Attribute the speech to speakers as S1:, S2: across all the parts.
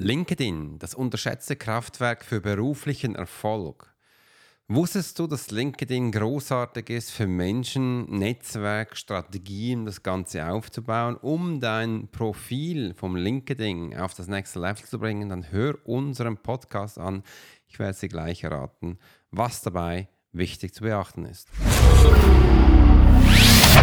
S1: LinkedIn, das unterschätzte Kraftwerk für beruflichen Erfolg. Wusstest du, dass LinkedIn großartig ist für Menschen, Netzwerk, Strategien, das Ganze aufzubauen, um dein Profil vom LinkedIn auf das nächste Level zu bringen? Dann hör unseren Podcast an. Ich werde dir gleich erraten, was dabei wichtig zu beachten ist.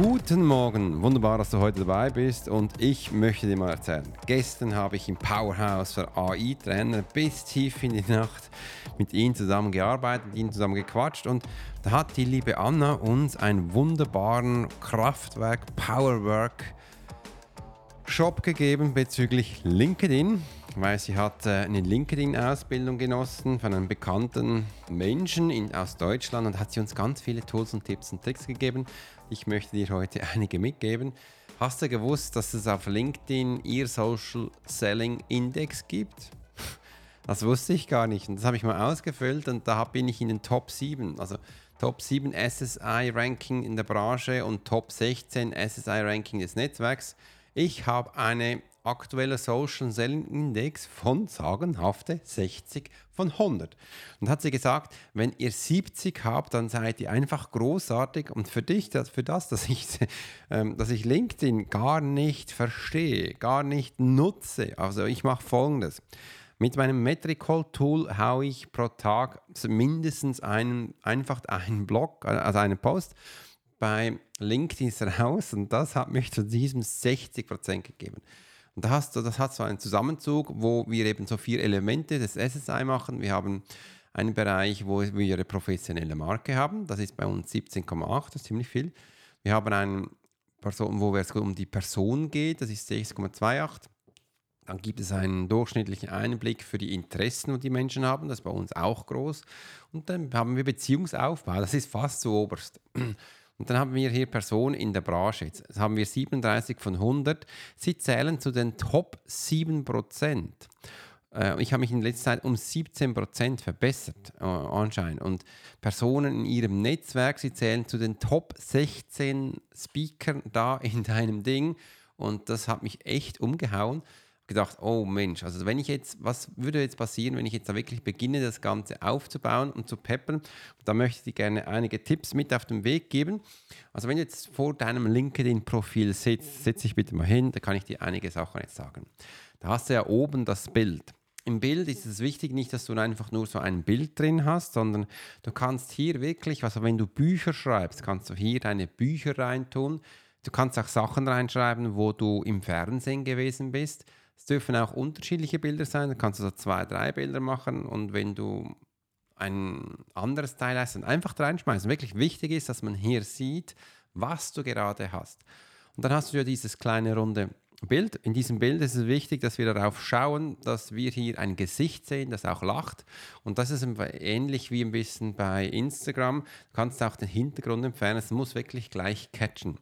S1: Guten Morgen, wunderbar, dass du heute dabei bist. Und ich möchte dir mal erzählen. Gestern habe ich im Powerhouse für AI-Trainer bis tief in die Nacht mit ihnen zusammen gearbeitet, ihnen zusammen gequatscht und da hat die liebe Anna uns einen wunderbaren Kraftwerk Powerwork Shop gegeben bezüglich LinkedIn, weil sie hat äh, eine LinkedIn-Ausbildung genossen von einem bekannten Menschen in, aus Deutschland und hat sie uns ganz viele Tools und Tipps und Tricks gegeben. Ich möchte dir heute einige mitgeben. Hast du gewusst, dass es auf LinkedIn ihr Social Selling Index gibt? Das wusste ich gar nicht. Und das habe ich mal ausgefüllt und da bin ich in den Top 7. Also Top 7 SSI Ranking in der Branche und Top 16 SSI Ranking des Netzwerks. Ich habe eine aktuelle Social Selling Index von sagenhafte 60 von 100. Und hat sie gesagt, wenn ihr 70 habt, dann seid ihr einfach großartig. Und für dich, für das, dass ich, ähm, dass ich LinkedIn gar nicht verstehe, gar nicht nutze, also ich mache folgendes. Mit meinem Metricol-Tool haue ich pro Tag mindestens einen, einfach einen Blog, also einen Post bei LinkedIn raus und das hat mich zu diesem 60% gegeben. Und da hast du, das hat so einen Zusammenzug, wo wir eben so vier Elemente des SSI machen. Wir haben einen Bereich, wo wir eine professionelle Marke haben. Das ist bei uns 17,8, das ist ziemlich viel. Wir haben einen Person, wo es um die Person geht, das ist 6,28. Dann gibt es einen durchschnittlichen Einblick für die Interessen, die die Menschen haben. Das ist bei uns auch groß. Und dann haben wir Beziehungsaufbau. Das ist fast so oberst. Und dann haben wir hier Personen in der Branche. Jetzt haben wir 37 von 100. Sie zählen zu den Top 7 Prozent. Äh, ich habe mich in letzter Zeit um 17 Prozent verbessert, äh, anscheinend. Und Personen in ihrem Netzwerk, sie zählen zu den Top 16 Speakern da in deinem Ding. Und das hat mich echt umgehauen gedacht, oh Mensch, also wenn ich jetzt, was würde jetzt passieren, wenn ich jetzt da wirklich beginne, das Ganze aufzubauen und zu peppern? Da möchte ich dir gerne einige Tipps mit auf den Weg geben. Also wenn du jetzt vor deinem LinkedIn-Profil sitzt, setz dich bitte mal hin, da kann ich dir einige Sachen jetzt sagen. Da hast du ja oben das Bild. Im Bild ist es wichtig nicht, dass du einfach nur so ein Bild drin hast, sondern du kannst hier wirklich, also wenn du Bücher schreibst, kannst du hier deine Bücher reintun. Du kannst auch Sachen reinschreiben, wo du im Fernsehen gewesen bist. Es dürfen auch unterschiedliche Bilder sein. Da kannst du zwei, drei Bilder machen und wenn du ein anderes Teil hast, dann einfach reinschmeißen. Wirklich wichtig ist, dass man hier sieht, was du gerade hast. Und dann hast du ja dieses kleine runde Bild. In diesem Bild ist es wichtig, dass wir darauf schauen, dass wir hier ein Gesicht sehen, das auch lacht. Und das ist ähnlich wie ein bisschen bei Instagram. Du kannst auch den Hintergrund entfernen. Es muss wirklich gleich catchen.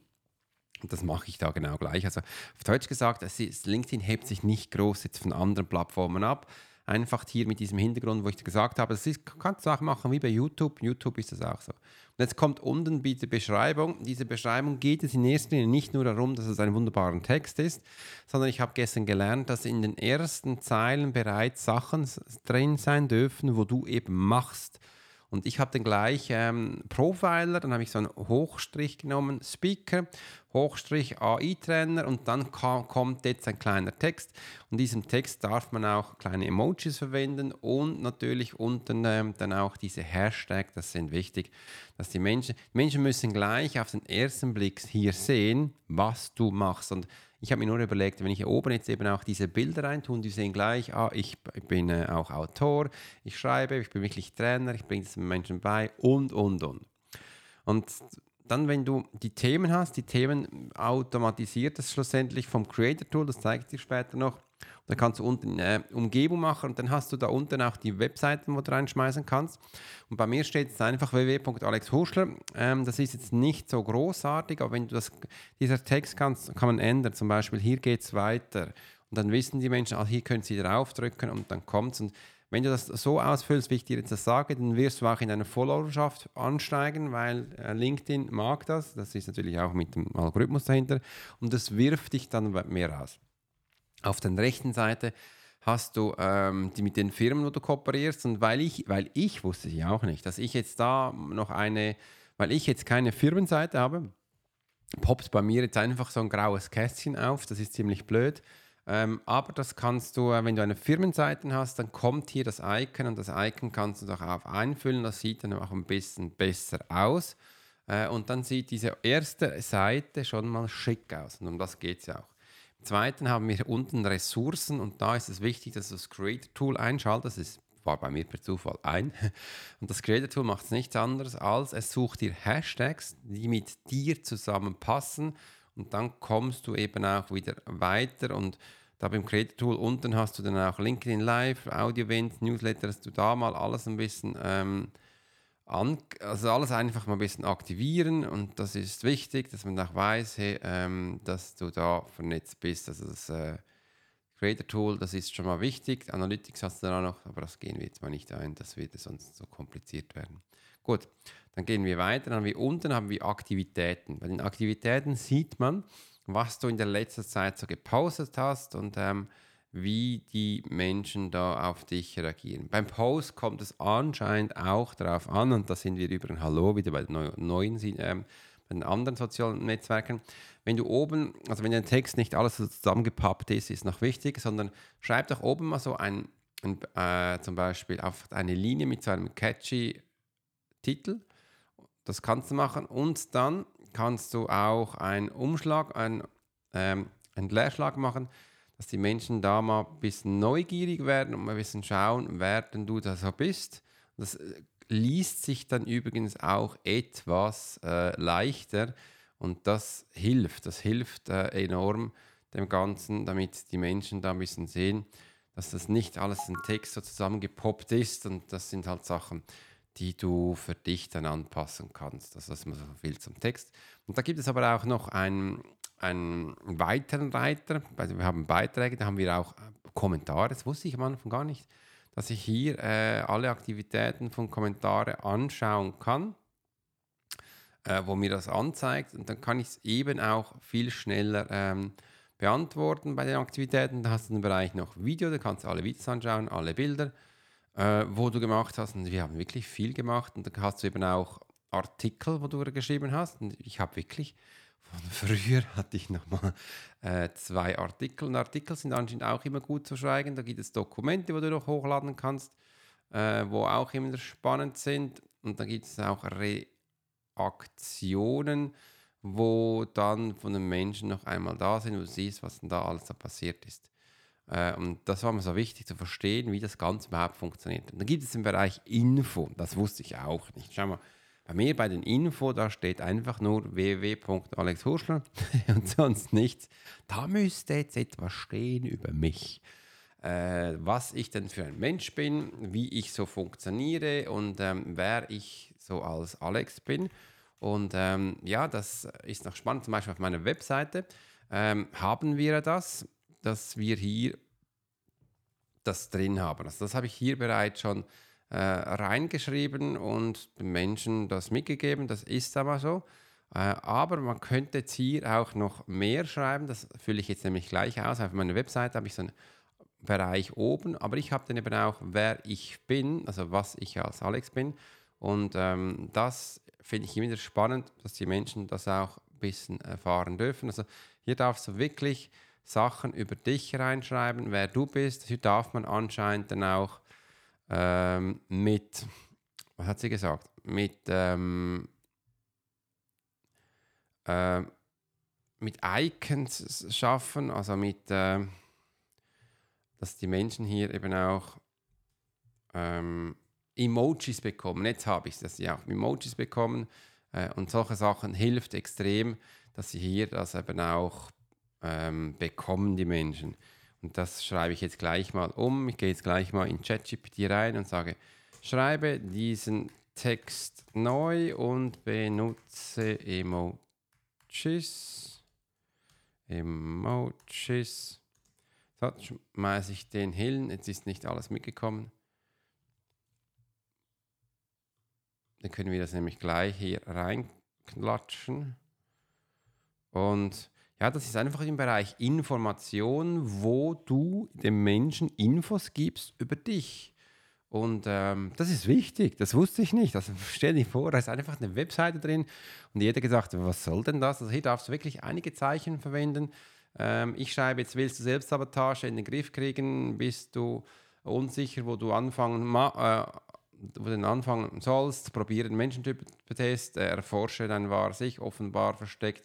S1: Und das mache ich da genau gleich. Also auf Deutsch gesagt, ist, LinkedIn hebt sich nicht groß jetzt von anderen Plattformen ab. Einfach hier mit diesem Hintergrund, wo ich gesagt habe, das ist, kannst du auch machen wie bei YouTube. YouTube ist das auch so. Und jetzt kommt unten die Beschreibung. Diese Beschreibung geht es in erster Linie nicht nur darum, dass es ein wunderbarer Text ist, sondern ich habe gestern gelernt, dass in den ersten Zeilen bereits Sachen drin sein dürfen, wo du eben machst. Und ich habe dann gleich ähm, Profiler, dann habe ich so einen Hochstrich genommen, Speaker, Hochstrich AI-Trainer und dann kommt jetzt ein kleiner Text. Und diesem Text darf man auch kleine Emojis verwenden und natürlich unten ähm, dann auch diese Hashtags, das sind wichtig, dass die Menschen, die Menschen müssen gleich auf den ersten Blick hier sehen, was du machst. Und ich habe mir nur überlegt, wenn ich hier oben jetzt eben auch diese Bilder reintun, die sehen gleich, ah, ich bin äh, auch Autor, ich schreibe, ich bin wirklich Trainer, ich bringe das Menschen bei und, und, und. Und dann, wenn du die Themen hast, die Themen automatisiert das schlussendlich vom Creator Tool, das zeige ich dir später noch. Da kannst du unten eine Umgebung machen und dann hast du da unten auch die Webseiten, wo du reinschmeißen kannst. Und bei mir steht jetzt einfach www.alexhuschler. Ähm, das ist jetzt nicht so großartig, aber wenn du das, dieser Text kannst, kann man ändern. Zum Beispiel hier geht es weiter. Und dann wissen die Menschen, ah, hier können sie draufdrücken und dann kommt es. Und wenn du das so ausfüllst, wie ich dir jetzt das sage, dann wirst du auch in deiner Followerschaft ansteigen, weil äh, LinkedIn mag das. Das ist natürlich auch mit dem Algorithmus dahinter. Und das wirft dich dann mehr raus. Auf der rechten Seite hast du ähm, die mit den Firmen, wo du kooperierst. Und weil ich, weil ich wusste ich auch nicht, dass ich jetzt da noch eine, weil ich jetzt keine Firmenseite habe, poppt bei mir jetzt einfach so ein graues Kästchen auf. Das ist ziemlich blöd. Ähm, aber das kannst du, äh, wenn du eine Firmenseite hast, dann kommt hier das Icon und das Icon kannst du darauf einfüllen. Das sieht dann auch ein bisschen besser aus. Äh, und dann sieht diese erste Seite schon mal schick aus. Und um das geht es ja auch. Zweiten haben wir unten Ressourcen und da ist es wichtig, dass du das Creator Tool einschaltest. Das war bei mir per Zufall ein. Und das Creator Tool macht nichts anderes, als es sucht dir Hashtags, die mit dir zusammenpassen und dann kommst du eben auch wieder weiter und da beim Creator Tool unten hast du dann auch LinkedIn Live, Audio Events, Newsletter, dass du da mal alles ein bisschen ähm, an, also alles einfach mal ein bisschen aktivieren und das ist wichtig, dass man auch weiß, hey, ähm, dass du da vernetzt bist. Also das äh, Creator Tool, das ist schon mal wichtig. Analytics hast du da noch, aber das gehen wir jetzt mal nicht ein, das würde sonst so kompliziert werden. Gut, dann gehen wir weiter. Dann haben wir unten haben wir Aktivitäten. Bei den Aktivitäten sieht man, was du in der letzten Zeit so gepostet hast und ähm, wie die Menschen da auf dich reagieren. Beim Post kommt es anscheinend auch darauf an, und da sind wir über ein Hallo wieder bei den neuen, ähm, bei den anderen sozialen Netzwerken. Wenn du oben, also wenn dein Text nicht alles so zusammengepappt ist, ist noch wichtig, sondern schreib doch oben mal so ein, ein äh, zum Beispiel auf eine Linie mit so einem catchy Titel. Das kannst du machen und dann kannst du auch einen Umschlag, einen, ähm, einen Leerschlag machen dass die Menschen da mal ein bisschen neugierig werden und mal ein bisschen schauen, wer denn du da so bist. Das äh, liest sich dann übrigens auch etwas äh, leichter und das hilft. Das hilft äh, enorm dem Ganzen, damit die Menschen da ein bisschen sehen, dass das nicht alles ein Text so zusammengepoppt ist und das sind halt Sachen, die du für dich dann anpassen kannst. Das ist mal so viel zum Text. Und da gibt es aber auch noch ein, einen weiteren Reiter. Also wir haben Beiträge, da haben wir auch Kommentare. Das wusste ich am Anfang gar nicht, dass ich hier äh, alle Aktivitäten von Kommentaren anschauen kann, äh, wo mir das anzeigt. Und dann kann ich es eben auch viel schneller ähm, beantworten bei den Aktivitäten. Da hast du den Bereich noch Video, da kannst du alle Videos anschauen, alle Bilder, äh, wo du gemacht hast. Und wir haben wirklich viel gemacht. Und dann hast du eben auch Artikel, wo du geschrieben hast. Und ich habe wirklich von früher hatte ich nochmal äh, zwei Artikel. Und Artikel sind anscheinend auch immer gut zu schreiben. Da gibt es Dokumente, wo du noch hochladen kannst, äh, wo auch immer spannend sind. Und dann gibt es auch Reaktionen, wo dann von den Menschen noch einmal da sind, wo du siehst, was denn da alles da passiert ist. Äh, und das war mir so wichtig zu verstehen, wie das Ganze überhaupt funktioniert. Und dann gibt es den Bereich Info. Das wusste ich auch nicht. Schau mal bei mir bei den Info, da steht einfach nur www.alexhurschler und sonst nichts. Da müsste jetzt etwas stehen über mich. Äh, was ich denn für ein Mensch bin, wie ich so funktioniere und ähm, wer ich so als Alex bin. Und ähm, ja, das ist noch spannend. Zum Beispiel auf meiner Webseite ähm, haben wir das, dass wir hier das drin haben. Also das habe ich hier bereits schon äh, reingeschrieben und den Menschen das mitgegeben. Das ist aber so. Äh, aber man könnte jetzt hier auch noch mehr schreiben. Das fülle ich jetzt nämlich gleich aus. Auf meiner Webseite habe ich so einen Bereich oben, aber ich habe dann eben auch, wer ich bin, also was ich als Alex bin. Und ähm, das finde ich immer wieder spannend, dass die Menschen das auch ein bisschen erfahren dürfen. Also hier darfst du wirklich Sachen über dich reinschreiben, wer du bist. Hier darf man anscheinend dann auch ähm, mit, was hat sie gesagt? Mit, ähm, äh, mit Icons schaffen, also mit, äh, dass die Menschen hier eben auch ähm, Emojis bekommen. Jetzt habe ich es, dass sie auch Emojis bekommen äh, und solche Sachen hilft extrem, dass sie hier das eben auch ähm, bekommen, die Menschen. Und das schreibe ich jetzt gleich mal um. Ich gehe jetzt gleich mal in ChatGPT rein und sage, schreibe diesen Text neu und benutze Emojis. Emojis. So, schmeiße ich den hin. Jetzt ist nicht alles mitgekommen. Dann können wir das nämlich gleich hier reinklatschen. Und ja, das ist einfach im Bereich Information, wo du dem Menschen Infos gibst über dich. Und ähm, das ist wichtig, das wusste ich nicht. Also stell dir vor, da ist einfach eine Webseite drin und jeder gesagt, was soll denn das? Also hier darfst du wirklich einige Zeichen verwenden. Ähm, ich schreibe jetzt, willst du Selbstsabotage in den Griff kriegen? Bist du unsicher, wo du anfangen, äh, wo du anfangen sollst? Probiere den Menschentyp-Test, erforsche dein Wahr sich, offenbar versteckt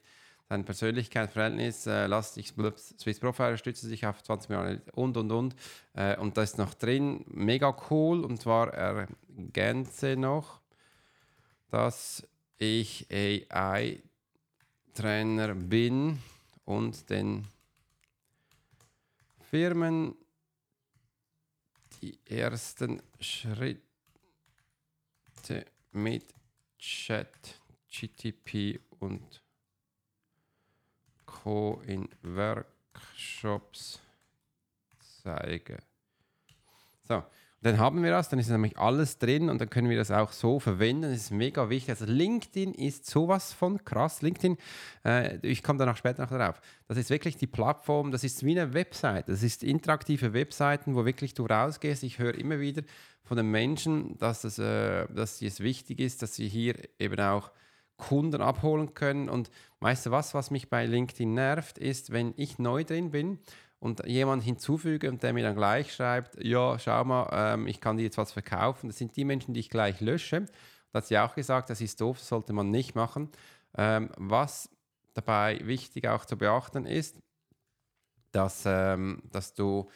S1: dein Persönlichkeitsverhältnis, äh, lass dich, Swiss Profile stütze sich auf 20 Millionen und und und. Äh, und da ist noch drin, mega cool. Und zwar ergänze noch, dass ich AI-Trainer bin und den Firmen die ersten Schritte mit Chat, GTP und Co. in Workshops zeige. So, dann haben wir das, dann ist nämlich alles drin und dann können wir das auch so verwenden. Das ist mega wichtig. Also LinkedIn ist sowas von krass. LinkedIn, äh, ich komme danach später noch darauf. Das ist wirklich die Plattform, das ist wie eine Website. Das ist interaktive Webseiten, wo wirklich du rausgehst. Ich höre immer wieder von den Menschen, dass, es, äh, dass es wichtig ist, dass sie hier eben auch Kunden abholen können. Und weißt du was, was mich bei LinkedIn nervt, ist, wenn ich neu drin bin und jemand hinzufüge und der mir dann gleich schreibt, ja, schau mal, ähm, ich kann dir jetzt was verkaufen. Das sind die Menschen, die ich gleich lösche. Da hat sie auch gesagt, das ist doof, das sollte man nicht machen. Ähm, was dabei wichtig auch zu beachten ist, dass, ähm, dass du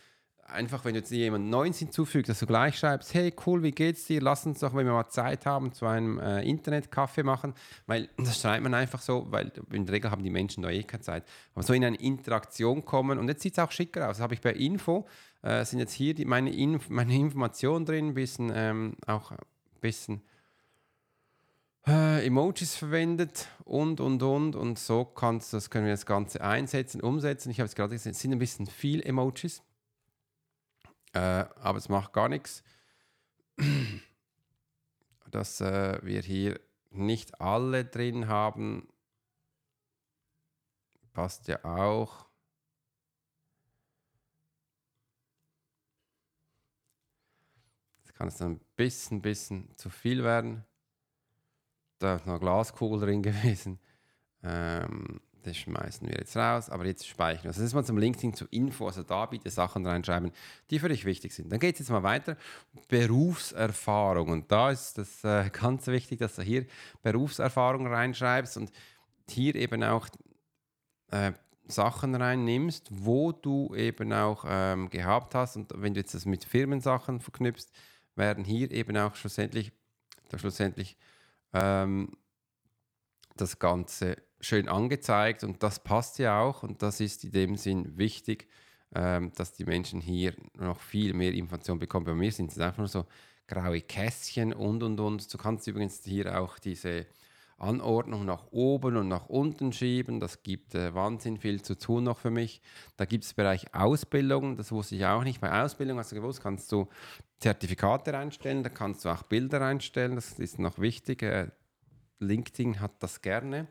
S1: einfach, wenn du jetzt jemanden Neues hinzufügst, dass du gleich schreibst, hey cool, wie geht's dir? Lass uns doch, wenn wir mal Zeit haben, zu einem äh, Internetkaffee machen, weil das schreibt man einfach so, weil in der Regel haben die Menschen da eh keine Zeit. Aber so in eine Interaktion kommen und jetzt sieht es auch schicker aus. Das habe ich bei Info, äh, sind jetzt hier die, meine, Inf meine Informationen drin, ein bisschen ähm, auch ein bisschen äh, Emojis verwendet und und und und so kannst das können wir das Ganze einsetzen, umsetzen. Ich habe es gerade gesehen, es sind ein bisschen viel Emojis. Äh, aber es macht gar nichts, dass äh, wir hier nicht alle drin haben. Passt ja auch. Jetzt kann es ein bisschen, bisschen zu viel werden. Da ist noch Glaskugel drin gewesen. Ähm, das schmeißen wir jetzt raus, aber jetzt speichern. Also das ist mal zum LinkedIn zu Info, also da bitte Sachen reinschreiben, die für dich wichtig sind. Dann geht es jetzt mal weiter. Berufserfahrung. Und da ist das äh, ganz wichtig, dass du hier Berufserfahrung reinschreibst und hier eben auch äh, Sachen reinnimmst, wo du eben auch ähm, gehabt hast. Und wenn du jetzt das mit Firmensachen verknüpfst, werden hier eben auch schlussendlich, schlussendlich ähm, das Ganze schön angezeigt und das passt ja auch und das ist in dem Sinn wichtig, ähm, dass die Menschen hier noch viel mehr Informationen bekommen. Bei mir sind es einfach nur so graue Kästchen und und und. Du kannst übrigens hier auch diese Anordnung nach oben und nach unten schieben. Das gibt äh, Wahnsinn viel zu tun noch für mich. Da gibt es Bereich Ausbildung, das wusste ich auch nicht. Bei Ausbildung hast du gewusst, kannst du Zertifikate reinstellen, da kannst du auch Bilder reinstellen, das ist noch wichtig. Äh, LinkedIn hat das gerne.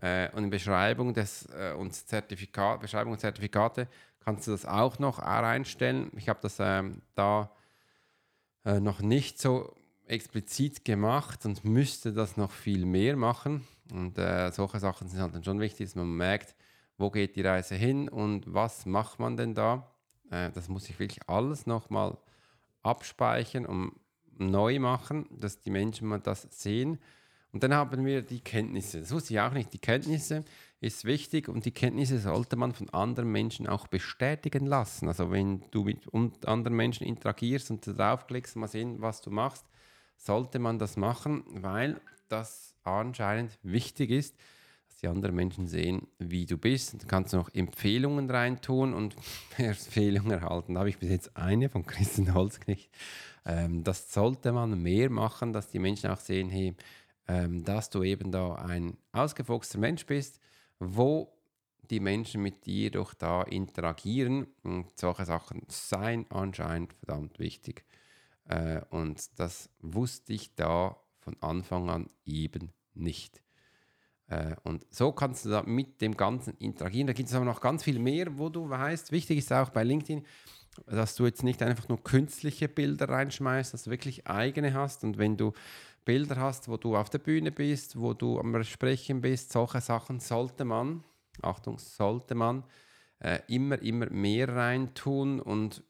S1: Äh, und in Beschreibung, des, äh, und Zertifikat, Beschreibung und Zertifikate kannst du das auch noch reinstellen. Ich habe das ähm, da äh, noch nicht so explizit gemacht und müsste das noch viel mehr machen. Und äh, solche Sachen sind halt dann schon wichtig, dass man merkt, wo geht die Reise hin und was macht man denn da. Äh, das muss ich wirklich alles nochmal abspeichern und neu machen, dass die Menschen mal das sehen. Und dann haben wir die Kenntnisse. Das wusste ich auch nicht. Die Kenntnisse ist wichtig und die Kenntnisse sollte man von anderen Menschen auch bestätigen lassen. Also wenn du mit anderen Menschen interagierst und draufklickst, mal sehen, was du machst, sollte man das machen, weil das anscheinend wichtig ist, dass die anderen Menschen sehen, wie du bist. Und dann kannst du noch Empfehlungen reintun und Empfehlungen erhalten. Da habe ich bis jetzt eine von Christian Holzknecht. Ähm, das sollte man mehr machen, dass die Menschen auch sehen, hey, ähm, dass du eben da ein ausgefuchster Mensch bist, wo die Menschen mit dir doch da interagieren. Und solche Sachen seien anscheinend verdammt wichtig. Äh, und das wusste ich da von Anfang an eben nicht. Äh, und so kannst du da mit dem Ganzen interagieren. Da gibt es aber noch ganz viel mehr, wo du weißt, wichtig ist auch bei LinkedIn, dass du jetzt nicht einfach nur künstliche Bilder reinschmeißt, dass du wirklich eigene hast. Und wenn du Bilder hast, wo du auf der Bühne bist, wo du am Sprechen bist, solche Sachen sollte man, Achtung, sollte man äh, immer, immer mehr reintun und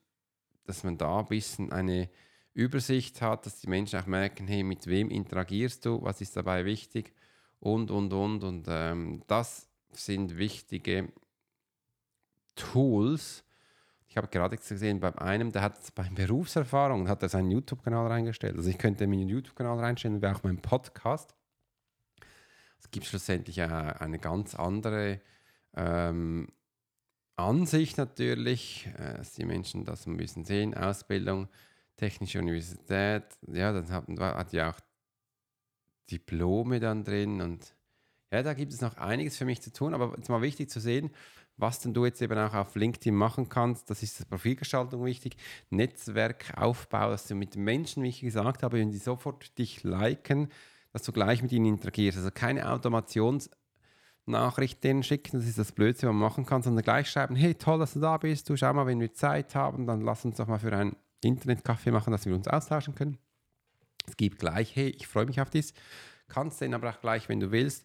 S1: dass man da ein bisschen eine Übersicht hat, dass die Menschen auch merken, hey, mit wem interagierst du, was ist dabei wichtig und, und, und. Und ähm, das sind wichtige Tools, ich habe gerade gesehen, bei einem, der hat bei Berufserfahrung, hat er seinen YouTube-Kanal reingestellt. Also ich könnte meinen YouTube-Kanal reinstellen, wäre auch mein Podcast. Es gibt schlussendlich eine ganz andere ähm, Ansicht natürlich, äh, dass die Menschen das ein bisschen sehen. Ausbildung, Technische Universität, ja, dann hat, hat ja auch Diplome dann drin und ja, da gibt es noch einiges für mich zu tun, aber ist mal wichtig zu sehen, was denn du jetzt eben auch auf LinkedIn machen kannst. Das ist die Profilgestaltung wichtig. Netzwerkaufbau, dass du mit Menschen, wie ich gesagt habe, wenn die sofort dich liken, dass du gleich mit ihnen interagierst. Also keine Automationsnachrichten schicken, das ist das Blödste, was man machen kann, sondern gleich schreiben, hey, toll, dass du da bist, du schau mal, wenn wir Zeit haben, dann lass uns doch mal für einen Internetkaffee machen, dass wir uns austauschen können. Es gibt gleich, hey, ich freue mich auf dies. Kannst dann aber auch gleich, wenn du willst,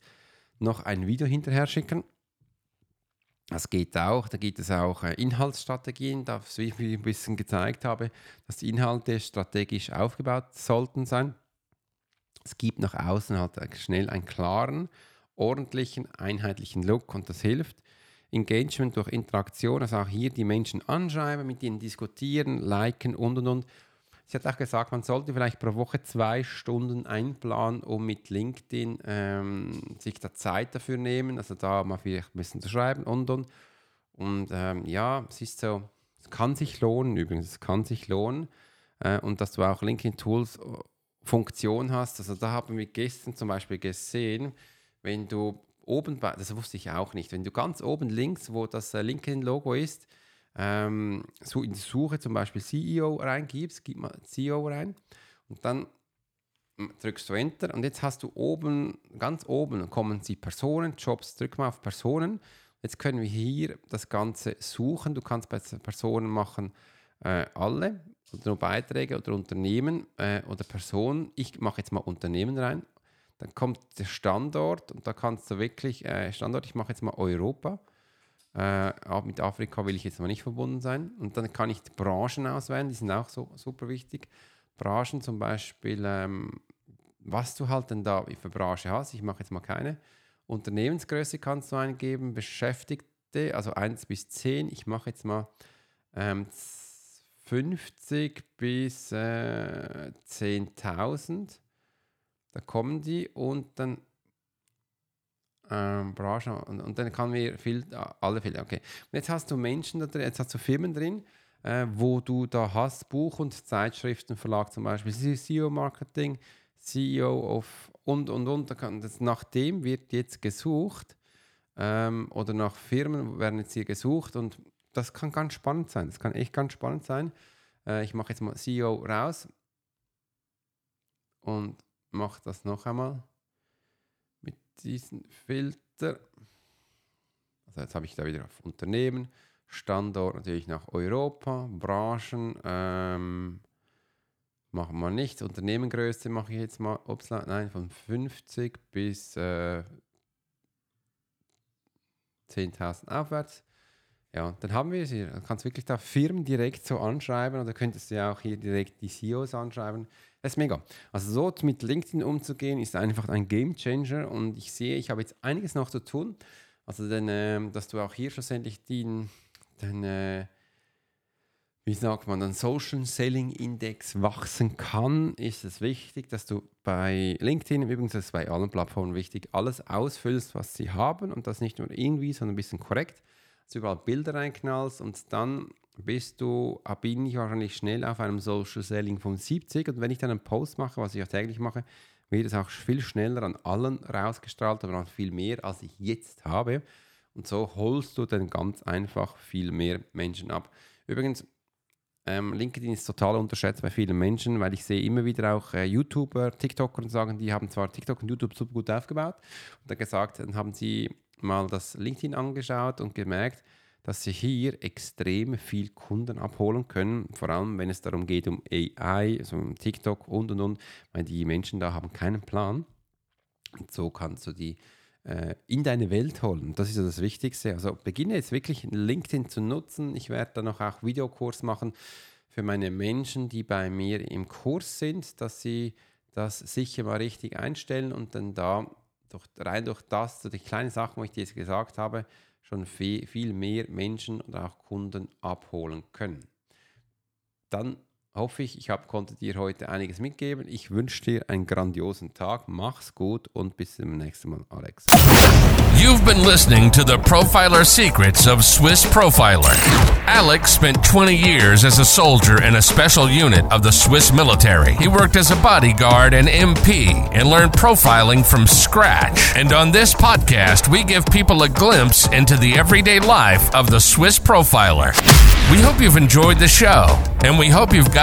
S1: noch ein Video hinterher schicken das geht auch. Da gibt es auch äh, Inhaltsstrategien, das, wie ich ein bisschen gezeigt habe, dass die Inhalte strategisch aufgebaut sollten sein. Es gibt nach außen halt schnell einen klaren, ordentlichen, einheitlichen Look und das hilft. Engagement durch Interaktion, also auch hier die Menschen anschreiben, mit ihnen diskutieren, liken und und und. Sie hat auch gesagt, man sollte vielleicht pro Woche zwei Stunden einplanen, um mit LinkedIn ähm, sich da Zeit dafür nehmen, also da mal vielleicht ein bisschen zu schreiben und und. Und ähm, ja, es ist so, es kann sich lohnen übrigens, es kann sich lohnen. Äh, und dass du auch LinkedIn Tools äh, Funktion hast. Also da haben wir gestern zum Beispiel gesehen, wenn du oben bei, das wusste ich auch nicht, wenn du ganz oben links, wo das äh, LinkedIn-Logo ist, ähm, so in die Suche zum Beispiel CEO reingibst, gib mal CEO rein und dann drückst du Enter und jetzt hast du oben, ganz oben kommen die Personen, Jobs, drück mal auf Personen. Jetzt können wir hier das Ganze suchen. Du kannst bei Personen machen äh, alle oder nur Beiträge oder Unternehmen äh, oder Personen. Ich mache jetzt mal Unternehmen rein. Dann kommt der Standort und da kannst du wirklich, äh, Standort, ich mache jetzt mal Europa äh, mit Afrika will ich jetzt mal nicht verbunden sein. Und dann kann ich die Branchen auswählen, die sind auch so super wichtig. Branchen zum Beispiel, ähm, was du halt denn da für Branche hast. Ich mache jetzt mal keine. Unternehmensgröße kannst du eingeben, Beschäftigte, also 1 bis 10. Ich mache jetzt mal ähm, 50 bis äh, 10.000. Da kommen die und dann ähm, Branche und, und, dann kann wir viel, alle Fälle, okay. Und jetzt hast du Menschen da drin, jetzt hast du Firmen drin, äh, wo du da hast, Buch- und Zeitschriftenverlag zum Beispiel, CEO-Marketing, CEO of und, und, und. Da kann, das, nach dem wird jetzt gesucht ähm, oder nach Firmen werden jetzt hier gesucht und das kann ganz spannend sein. Das kann echt ganz spannend sein. Äh, ich mache jetzt mal CEO raus und mache das noch einmal diesen Filter. Also jetzt habe ich da wieder auf Unternehmen, Standort natürlich nach Europa, Branchen, ähm, machen wir nicht. Unternehmengröße mache ich jetzt mal, ups, nein, von 50 bis äh, 10.000 aufwärts. Ja, dann haben wir es hier. Du kannst wirklich da Firmen direkt so anschreiben oder könntest du ja auch hier direkt die CEOs anschreiben. Das ist mega. Also so mit LinkedIn umzugehen, ist einfach ein Game Changer und ich sehe, ich habe jetzt einiges noch zu tun. Also denn, äh, dass du auch hier schlussendlich den, den äh, wie sagt man, den Social Selling Index wachsen kann, ist es wichtig, dass du bei LinkedIn, übrigens ist bei allen Plattformen wichtig, alles ausfüllst, was sie haben und das nicht nur irgendwie, sondern ein bisschen korrekt dass du überall Bilder reinknallst und dann bist du, ah, bin ich wahrscheinlich schnell auf einem Social Selling von 70 und wenn ich dann einen Post mache, was ich auch täglich mache, wird es auch viel schneller an allen rausgestrahlt, aber noch viel mehr, als ich jetzt habe. Und so holst du dann ganz einfach viel mehr Menschen ab. Übrigens, ähm, LinkedIn ist total unterschätzt bei vielen Menschen, weil ich sehe immer wieder auch äh, YouTuber, TikToker und sagen, die haben zwar TikTok und YouTube super gut aufgebaut und dann gesagt, dann haben sie mal das LinkedIn angeschaut und gemerkt, dass sie hier extrem viel Kunden abholen können, vor allem wenn es darum geht um AI, also um TikTok und und und, weil die Menschen da haben keinen Plan. Und so kannst du die äh, in deine Welt holen. Das ist ja das Wichtigste. Also beginne jetzt wirklich LinkedIn zu nutzen. Ich werde dann auch Videokurs machen für meine Menschen, die bei mir im Kurs sind, dass sie das sicher mal richtig einstellen und dann da durch, rein durch das, so die kleinen Sachen, wo ich dir jetzt gesagt habe, schon viel, mehr Menschen oder auch Kunden abholen können. Dann hoffe ich, ich hab, konnte dir heute einiges mitgeben. Ich wünsche dir einen grandiosen Tag. Mach's gut und bis zum nächsten Mal, Alex.
S2: You've been listening to the Profiler Secrets of Swiss Profiler. Alex spent 20 years as a soldier in a special unit of the Swiss military. He worked as a bodyguard and MP and learned profiling from scratch. And on this podcast, we give people a glimpse into the everyday life of the Swiss Profiler. We hope you've enjoyed the show, and we hope you've